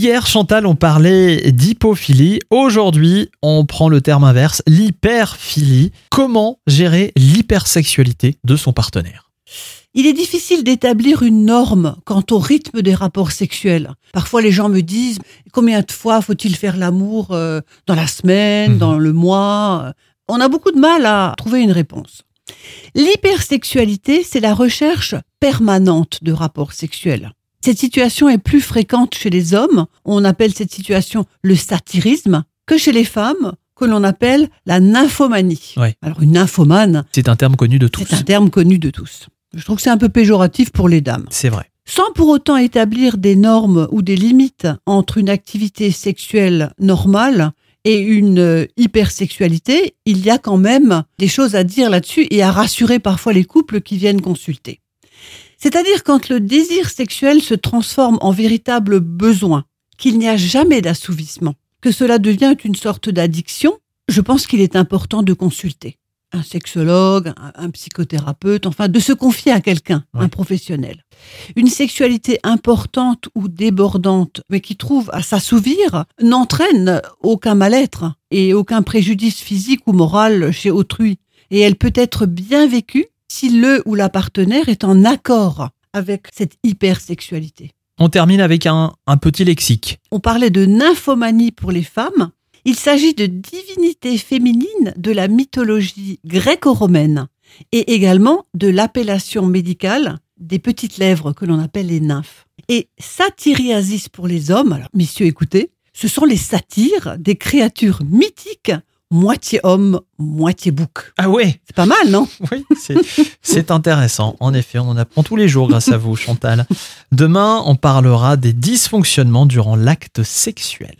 Hier, Chantal, on parlait d'hypophilie. Aujourd'hui, on prend le terme inverse, l'hyperphilie. Comment gérer l'hypersexualité de son partenaire? Il est difficile d'établir une norme quant au rythme des rapports sexuels. Parfois, les gens me disent combien de fois faut-il faire l'amour euh, dans la semaine, Mhm. dans le mois? On a beaucoup de mal à trouver une réponse. L'hypersexualité, c'est la recherche permanente de rapports sexuels. Cette situation est plus fréquente chez les hommes, on appelle cette situation le satirisme, que chez les femmes, que l'on appelle la nymphomanie. Ouais. Alors une nymphomane, C'est un terme connu de tous. c'est un terme connu de tous. Je trouve que c'est un peu péjoratif pour les dames. C'est vrai. Sans pour autant établir des normes ou des limites entre une activité sexuelle normale et une euh, hypersexualité, il y a quand même des choses à dire là-dessus et à rassurer parfois les couples qui viennent consulter. C'est-à-dire quand le désir sexuel se transforme en véritable besoin, qu'il n'y a jamais d'assouvissement, que cela devient une sorte d'addiction, je pense qu'il est important de consulter un sexologue, un, psychothérapeute, enfin de se confier à quelqu'un, Ouais. un professionnel. Une sexualité importante ou débordante, mais qui trouve à s'assouvir, n'entraîne aucun mal-être et aucun préjudice physique ou moral chez autrui. Et elle peut être bien vécue si le ou la partenaire est en accord avec cette hypersexualité. On termine avec un, un petit lexique. On parlait de nymphomanie pour les femmes. Il s'agit de divinités féminines de la mythologie gréco-romaine et également de l'appellation médicale des petites lèvres que l'on appelle les nymphes. Et satyriasis pour les hommes, alors messieurs écoutez, ce sont les satyres, des créatures mythiques, moitié homme, moitié bouc. Ah ouais C'est pas mal, non Oui, c'est- c'est intéressant. En effet, on en apprend tous les jours grâce à vous, Chantal. Demain, on parlera des dysfonctionnements durant l'acte sexuel.